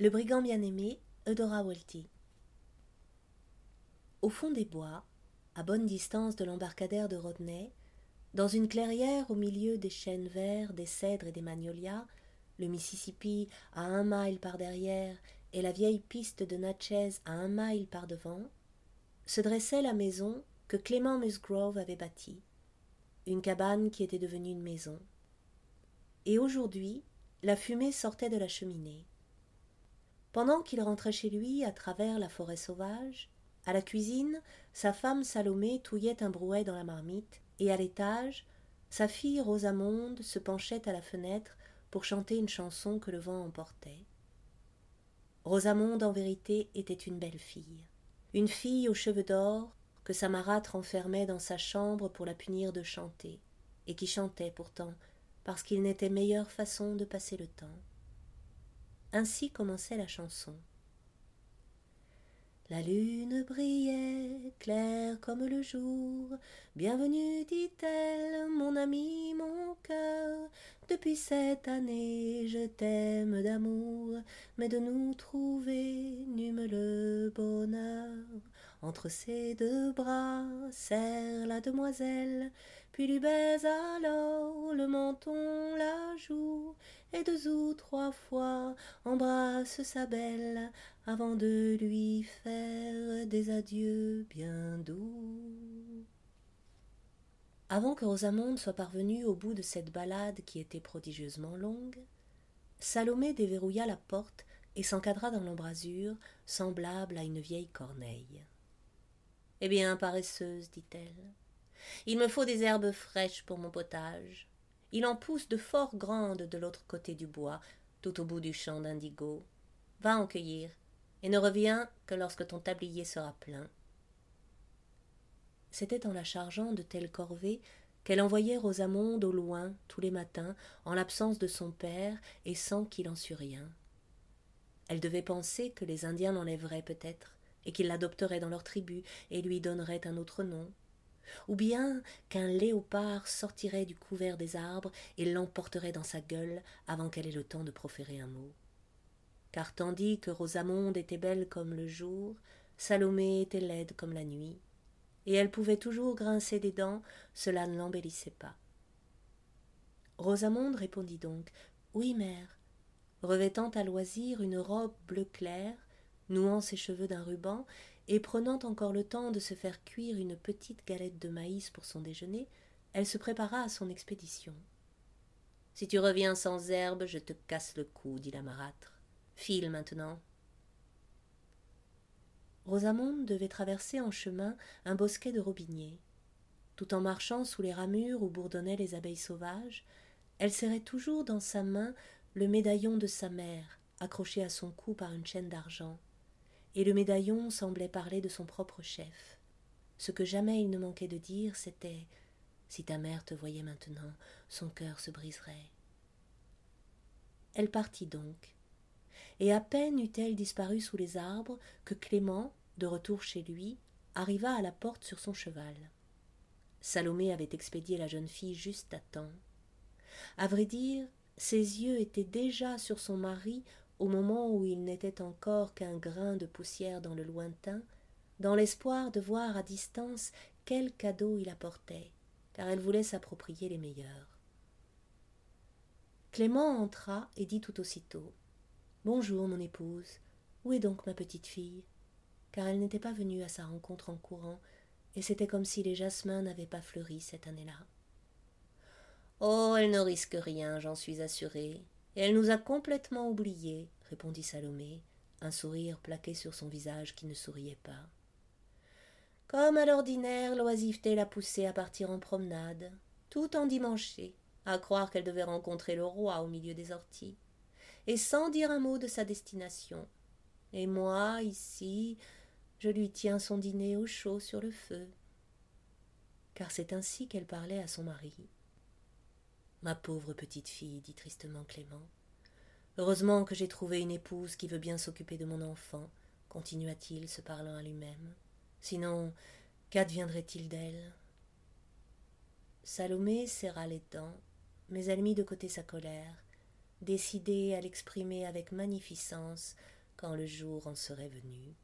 Le brigand bien-aimé, Eudora Welty. Au fond des bois, à bonne distance de l'embarcadère de Rodney, dans une clairière au milieu des chênes verts, des cèdres et des magnolias, le Mississippi à un mile par derrière et la vieille piste de Natchez à un mile par devant, se dressait la maison que Clément Musgrove avait bâtie, une cabane qui était devenue une maison. Et aujourd'hui, la fumée sortait de la cheminée. Pendant qu'il rentrait chez lui à travers la forêt sauvage, à la cuisine, sa femme Salomé touillait un brouet dans la marmite, et à l'étage, sa fille Rosamonde se penchait à la fenêtre pour chanter une chanson que le vent emportait. Rosamonde, en vérité, était une belle fille, une fille aux cheveux d'or que sa marâtre enfermait dans sa chambre pour la punir de chanter, et qui chantait pourtant parce qu'il n'était meilleure façon de passer le temps. Ainsi commençait la chanson. La lune brillait, claire comme le jour. Bienvenue, dit-elle, mon ami, mon cœur. Depuis cette année, je t'aime d'amour, mais de nous trouver n'eûmes le bonheur. Entre ses deux bras, serre la demoiselle, puis lui baise alors le menton, la joue, et deux ou trois fois embrasse sa belle avant de lui faire des adieux bien doux. Avant que Rosamonde soit parvenue au bout de cette balade qui était prodigieusement longue, Salomé déverrouilla la porte et s'encadra dans l'embrasure, semblable à une vieille corneille. Eh bien, paresseuse, dit-elle, il me faut des herbes fraîches pour mon potage. Il en pousse de fort grandes de l'autre côté du bois, tout au bout du champ d'indigo. Va en cueillir, et ne reviens que lorsque ton tablier sera plein. C'était en la chargeant de telles corvées qu'elle envoyait Rosamonde au loin tous les matins, en l'absence de son père et sans qu'il en sût rien. Elle devait penser que les Indiens l'enlèveraient peut-être, et qu'ils l'adopteraient dans leur tribu et lui donneraient un autre nom, ou bien qu'un léopard sortirait du couvert des arbres et l'emporterait dans sa gueule avant qu'elle ait le temps de proférer un mot. Car tandis que Rosamonde était belle comme le jour, Salomé était laide comme la nuit, et elle pouvait toujours grincer des dents, cela ne l'embellissait pas. Rosamonde répondit donc Oui, mère, revêtant à loisir une robe bleu clair, nouant ses cheveux d'un ruban et prenant encore le temps de se faire cuire une petite galette de maïs pour son déjeuner, elle se prépara à son expédition. Si tu reviens sans herbe, je te casse le cou, dit la marâtre. File maintenant. Rosamonde devait traverser en chemin un bosquet de robiniers. Tout en marchant sous les ramures où bourdonnaient les abeilles sauvages, elle serrait toujours dans sa main le médaillon de sa mère, accroché à son cou par une chaîne d'argent et le médaillon semblait parler de son propre chef. Ce que jamais il ne manquait de dire, c'était Si ta mère te voyait maintenant, son cœur se briserait. Elle partit donc, et à peine eut-elle disparu sous les arbres que Clément, de retour chez lui, arriva à la porte sur son cheval. Salomé avait expédié la jeune fille juste à temps. À vrai dire, ses yeux étaient déjà sur son mari au moment où il n'était encore qu'un grain de poussière dans le lointain, dans l'espoir de voir à distance quel cadeau il apportait, car elle voulait s'approprier les meilleurs. Clément entra et dit tout aussitôt Bonjour, mon épouse. Où est donc ma petite fille? Car elle n'était pas venue à sa rencontre en courant, et c'était comme si les jasmins n'avaient pas fleuri cette année-là. Oh, elle ne risque rien, j'en suis assurée elle nous a complètement oubliés, répondit Salomé, un sourire plaqué sur son visage qui ne souriait pas. Comme à l'ordinaire, l'oisiveté l'a poussée à partir en promenade, tout endimanché, à croire qu'elle devait rencontrer le roi au milieu des orties, et sans dire un mot de sa destination. Et moi, ici, je lui tiens son dîner au chaud sur le feu. Car c'est ainsi qu'elle parlait à son mari. Ma pauvre petite fille, dit tristement Clément. Heureusement que j'ai trouvé une épouse qui veut bien s'occuper de mon enfant, continua-t-il, se parlant à lui-même. Sinon, qu'adviendrait-il d'elle? Salomé serra les dents, mais elle mit de côté sa colère, décidée à l'exprimer avec magnificence quand le jour en serait venu.